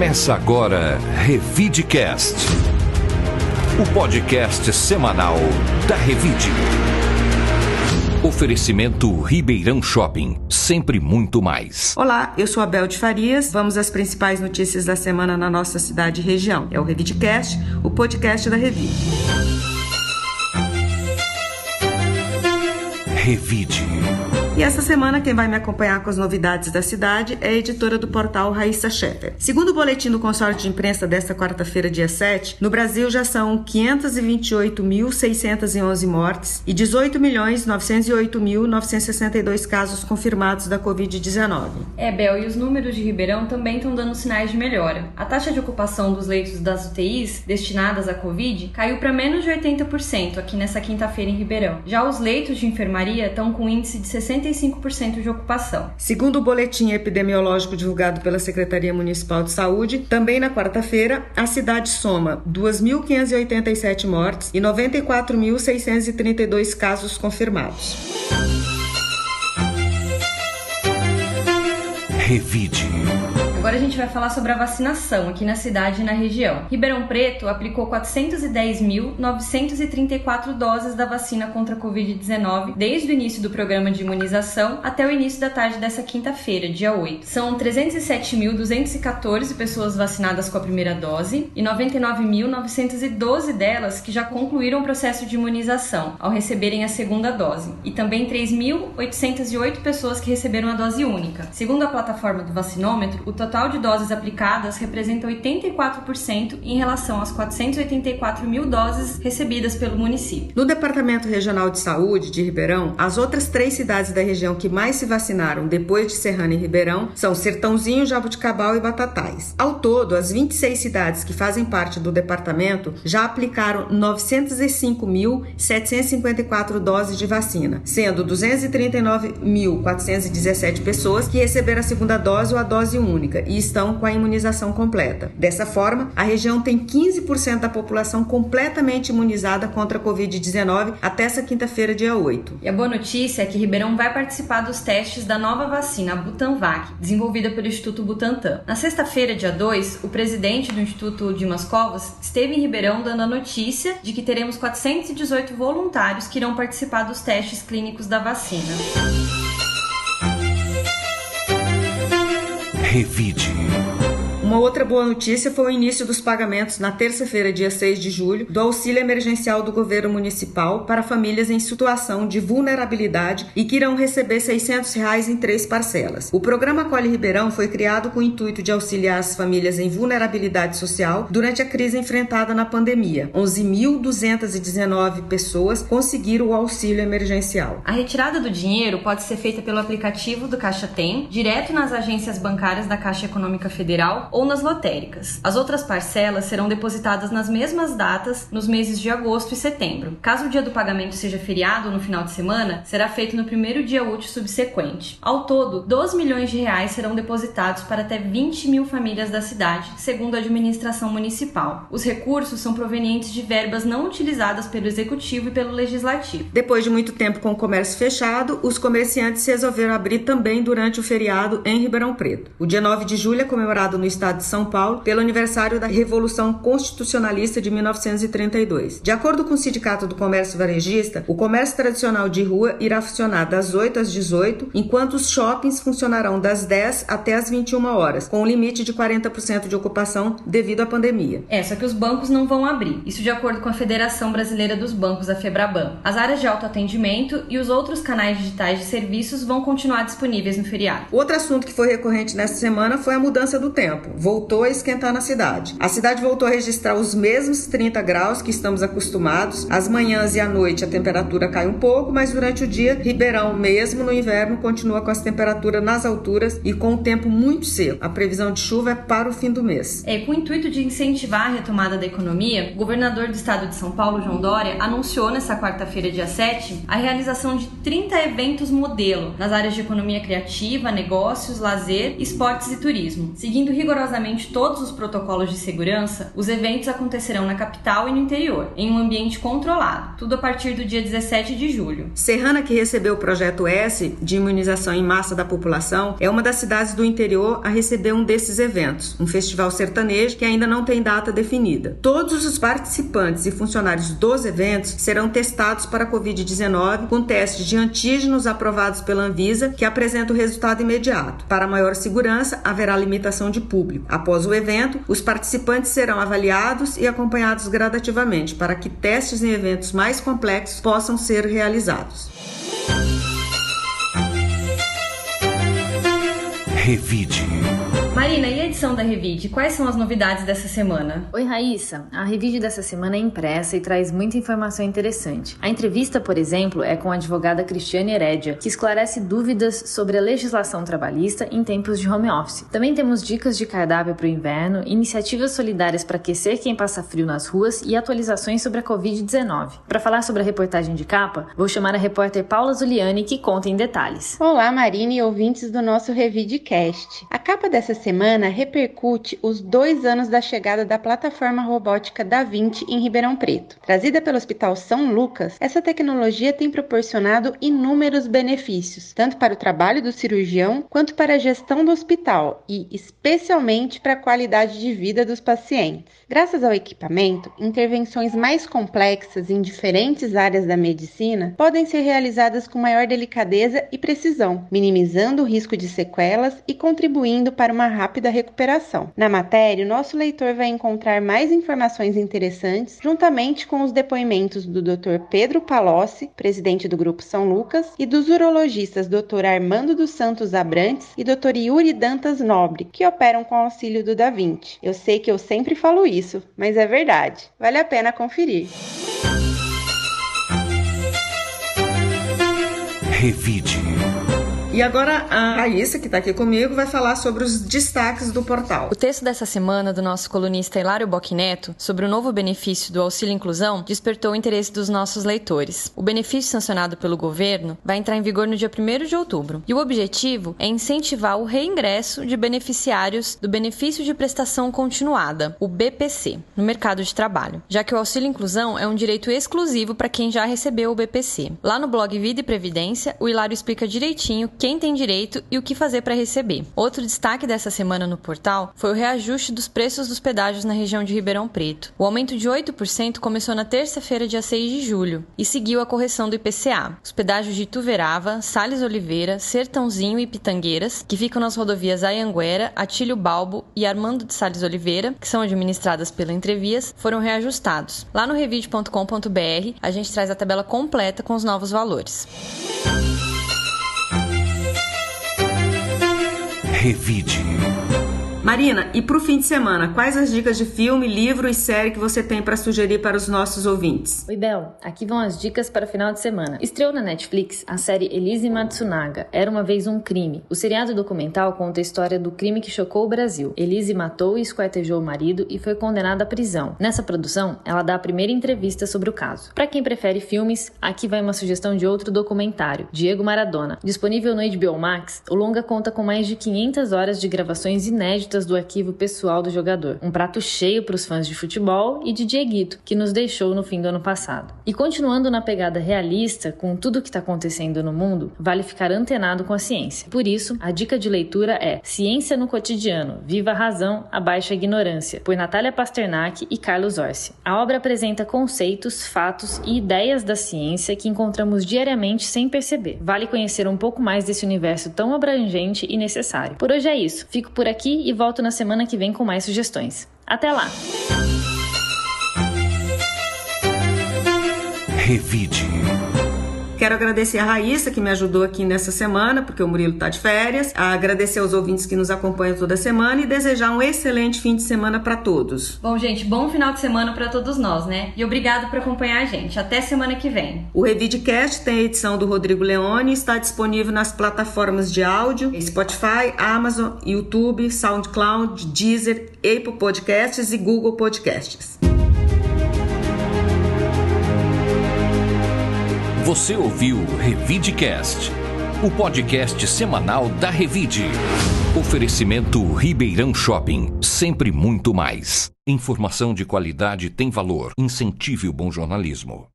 Começa agora Revidecast, o podcast semanal da Revide. Oferecimento Ribeirão Shopping, sempre muito mais. Olá, eu sou a Bel de Farias. Vamos às principais notícias da semana na nossa cidade e região. É o Revidecast, o podcast da Revide. Revide. E essa semana quem vai me acompanhar com as novidades da cidade é a editora do portal Raíssa Scheffer. Segundo o boletim do consórcio de imprensa desta quarta-feira, dia 7, no Brasil já são 528.611 mortes e 18.908.962 casos confirmados da Covid-19. É, Bel, e os números de Ribeirão também estão dando sinais de melhora. A taxa de ocupação dos leitos das UTIs destinadas à Covid caiu para menos de 80% aqui nessa quinta-feira em Ribeirão. Já os leitos de enfermaria estão com índice de 60 65% de ocupação. Segundo o boletim epidemiológico divulgado pela Secretaria Municipal de Saúde, também na quarta-feira, a cidade soma 2.587 mortes e 94.632 casos confirmados. Revide. Agora a gente vai falar sobre a vacinação aqui na cidade e na região. Ribeirão Preto aplicou 410.934 doses da vacina contra a Covid-19 desde o início do programa de imunização até o início da tarde dessa quinta-feira, dia 8. São 307.214 pessoas vacinadas com a primeira dose e 99.912 delas que já concluíram o processo de imunização ao receberem a segunda dose, e também 3.808 pessoas que receberam a dose única. Segundo a plataforma do vacinômetro, o total de doses aplicadas representa 84% em relação às 484 mil doses recebidas pelo município. No Departamento Regional de Saúde de Ribeirão, as outras três cidades da região que mais se vacinaram depois de Serrana e Ribeirão são Sertãozinho, Jabuticabal e Batatais. Ao todo, as 26 cidades que fazem parte do departamento já aplicaram 905.754 doses de vacina, sendo 239.417 pessoas que receberam a segunda dose ou a dose única e estão com a imunização completa. Dessa forma, a região tem 15% da população completamente imunizada contra a Covid-19 até essa quinta-feira, dia 8. E a boa notícia é que Ribeirão vai participar dos testes da nova vacina, a Butanvac, desenvolvida pelo Instituto Butantan. Na sexta-feira, dia 2, o presidente do Instituto Dimas Covas esteve em Ribeirão dando a notícia de que teremos 418 voluntários que irão participar dos testes clínicos da vacina. Revide. Uma outra boa notícia foi o início dos pagamentos na terça-feira, dia 6 de julho, do auxílio emergencial do governo municipal para famílias em situação de vulnerabilidade e que irão receber 600 reais em três parcelas. O programa Acolhe Ribeirão foi criado com o intuito de auxiliar as famílias em vulnerabilidade social durante a crise enfrentada na pandemia. 11.219 pessoas conseguiram o auxílio emergencial. A retirada do dinheiro pode ser feita pelo aplicativo do Caixa Tem, direto nas agências bancárias da Caixa Econômica Federal ou nas lotéricas. As outras parcelas serão depositadas nas mesmas datas nos meses de agosto e setembro. Caso o dia do pagamento seja feriado ou no final de semana, será feito no primeiro dia útil subsequente. Ao todo, 12 milhões de reais serão depositados para até 20 mil famílias da cidade, segundo a administração municipal. Os recursos são provenientes de verbas não utilizadas pelo executivo e pelo legislativo. Depois de muito tempo com o comércio fechado, os comerciantes resolveram abrir também durante o feriado em Ribeirão Preto. O dia 9 de julho é comemorado no estado de São Paulo pelo aniversário da Revolução Constitucionalista de 1932. De acordo com o Sindicato do Comércio Varejista, o comércio tradicional de rua irá funcionar das 8 às 18, enquanto os shoppings funcionarão das 10 até as 21 horas, com um limite de 40% de ocupação devido à pandemia. É, só que os bancos não vão abrir. Isso de acordo com a Federação Brasileira dos Bancos, a Febraban. As áreas de autoatendimento e os outros canais digitais de serviços vão continuar disponíveis no feriado. Outro assunto que foi recorrente nesta semana foi a mudança do tempo voltou a esquentar na cidade. A cidade voltou a registrar os mesmos 30 graus que estamos acostumados. As manhãs e à noite a temperatura cai um pouco, mas durante o dia, Ribeirão, mesmo no inverno, continua com as temperaturas nas alturas e com o tempo muito seco. A previsão de chuva é para o fim do mês. É, com o intuito de incentivar a retomada da economia, o governador do estado de São Paulo, João Dória, anunciou nesta quarta-feira, dia 7, a realização de 30 eventos modelo nas áreas de economia criativa, negócios, lazer, esportes e turismo, seguindo rigorosamente rigorosamente todos os protocolos de segurança, os eventos acontecerão na capital e no interior, em um ambiente controlado, tudo a partir do dia 17 de julho. Serrana, que recebeu o projeto S de imunização em massa da população, é uma das cidades do interior a receber um desses eventos, um festival sertanejo que ainda não tem data definida. Todos os participantes e funcionários dos eventos serão testados para a Covid-19 com testes de antígenos aprovados pela Anvisa que apresentam resultado imediato. Para maior segurança, haverá limitação de público. Após o evento, os participantes serão avaliados e acompanhados gradativamente para que testes em eventos mais complexos possam ser realizados. Revide. Marina, e a edição da Revide? Quais são as novidades dessa semana? Oi, Raíssa. A Revide dessa semana é impressa e traz muita informação interessante. A entrevista, por exemplo, é com a advogada Cristiane Herédia, que esclarece dúvidas sobre a legislação trabalhista em tempos de home office. Também temos dicas de cardápio para o inverno, iniciativas solidárias para aquecer quem passa frio nas ruas e atualizações sobre a Covid-19. Para falar sobre a reportagem de capa, vou chamar a repórter Paula Zuliani, que conta em detalhes. Olá, Marina e ouvintes do nosso Revidecast. A capa dessa semana repercute os dois anos da chegada da plataforma robótica Da Vinci em Ribeirão Preto. Trazida pelo Hospital São Lucas, essa tecnologia tem proporcionado inúmeros benefícios, tanto para o trabalho do cirurgião quanto para a gestão do hospital e, especialmente, para a qualidade de vida dos pacientes. Graças ao equipamento, intervenções mais complexas em diferentes áreas da medicina podem ser realizadas com maior delicadeza e precisão, minimizando o risco de sequelas e contribuindo para uma rápida recuperação. Na matéria, o nosso leitor vai encontrar mais informações interessantes, juntamente com os depoimentos do Dr. Pedro Palocci, presidente do Grupo São Lucas, e dos urologistas Dr. Armando dos Santos Abrantes e Dr. Yuri Dantas Nobre, que operam com auxílio do Da Vinci. Eu sei que eu sempre falo isso, mas é verdade. Vale a pena conferir. Revide. E agora a Raíssa, que está aqui comigo, vai falar sobre os destaques do portal. O texto dessa semana do nosso colunista Hilário Bocchineto sobre o novo benefício do auxílio inclusão despertou o interesse dos nossos leitores. O benefício sancionado pelo governo vai entrar em vigor no dia 1 de outubro e o objetivo é incentivar o reingresso de beneficiários do benefício de prestação continuada, o BPC, no mercado de trabalho, já que o auxílio inclusão é um direito exclusivo para quem já recebeu o BPC. Lá no blog Vida e Previdência, o Hilário explica direitinho quem tem direito e o que fazer para receber. Outro destaque dessa semana no portal foi o reajuste dos preços dos pedágios na região de Ribeirão Preto. O aumento de 8% começou na terça-feira, dia 6 de julho, e seguiu a correção do IPCA. Os pedágios de Ituverava, Sales Oliveira, Sertãozinho e Pitangueiras, que ficam nas rodovias Ayanguera, Atílio Balbo e Armando de Sales Oliveira, que são administradas pela Entrevias, foram reajustados. Lá no revide.com.br, a gente traz a tabela completa com os novos valores. Revide. Marina, e para o fim de semana, quais as dicas de filme, livro e série que você tem para sugerir para os nossos ouvintes? Oi, Bel. Aqui vão as dicas para o final de semana. Estreou na Netflix a série Elise Matsunaga, Era Uma Vez Um Crime. O seriado documental conta a história do crime que chocou o Brasil. Elise matou e esquartejou o marido e foi condenada à prisão. Nessa produção, ela dá a primeira entrevista sobre o caso. Para quem prefere filmes, aqui vai uma sugestão de outro documentário, Diego Maradona. Disponível no HBO Max, o longa conta com mais de 500 horas de gravações inéditas do arquivo pessoal do jogador. Um prato cheio para os fãs de futebol e de Dieguito, que nos deixou no fim do ano passado. E continuando na pegada realista, com tudo o que está acontecendo no mundo, vale ficar antenado com a ciência. Por isso, a dica de leitura é Ciência no Cotidiano, Viva a Razão, Abaixa a Ignorância, por Natália Pasternak e Carlos Orsi. A obra apresenta conceitos, fatos e ideias da ciência que encontramos diariamente sem perceber. Vale conhecer um pouco mais desse universo tão abrangente e necessário. Por hoje é isso. Fico por aqui e volto na semana que vem com mais sugestões. Até lá! Revide. Quero agradecer a Raíssa, que me ajudou aqui nessa semana, porque o Murilo está de férias. Agradecer aos ouvintes que nos acompanham toda semana e desejar um excelente fim de semana para todos. Bom, gente, bom final de semana para todos nós, né? E obrigado por acompanhar a gente. Até semana que vem. O Revidecast tem a edição do Rodrigo Leone e está disponível nas plataformas de áudio Spotify, Amazon, YouTube, SoundCloud, Deezer, Apple Podcasts e Google Podcasts. Você ouviu Revidecast. o podcast semanal da Revide. Oferecimento Ribeirão Shopping, sempre muito mais. Informação de qualidade tem valor. Incentive o bom jornalismo.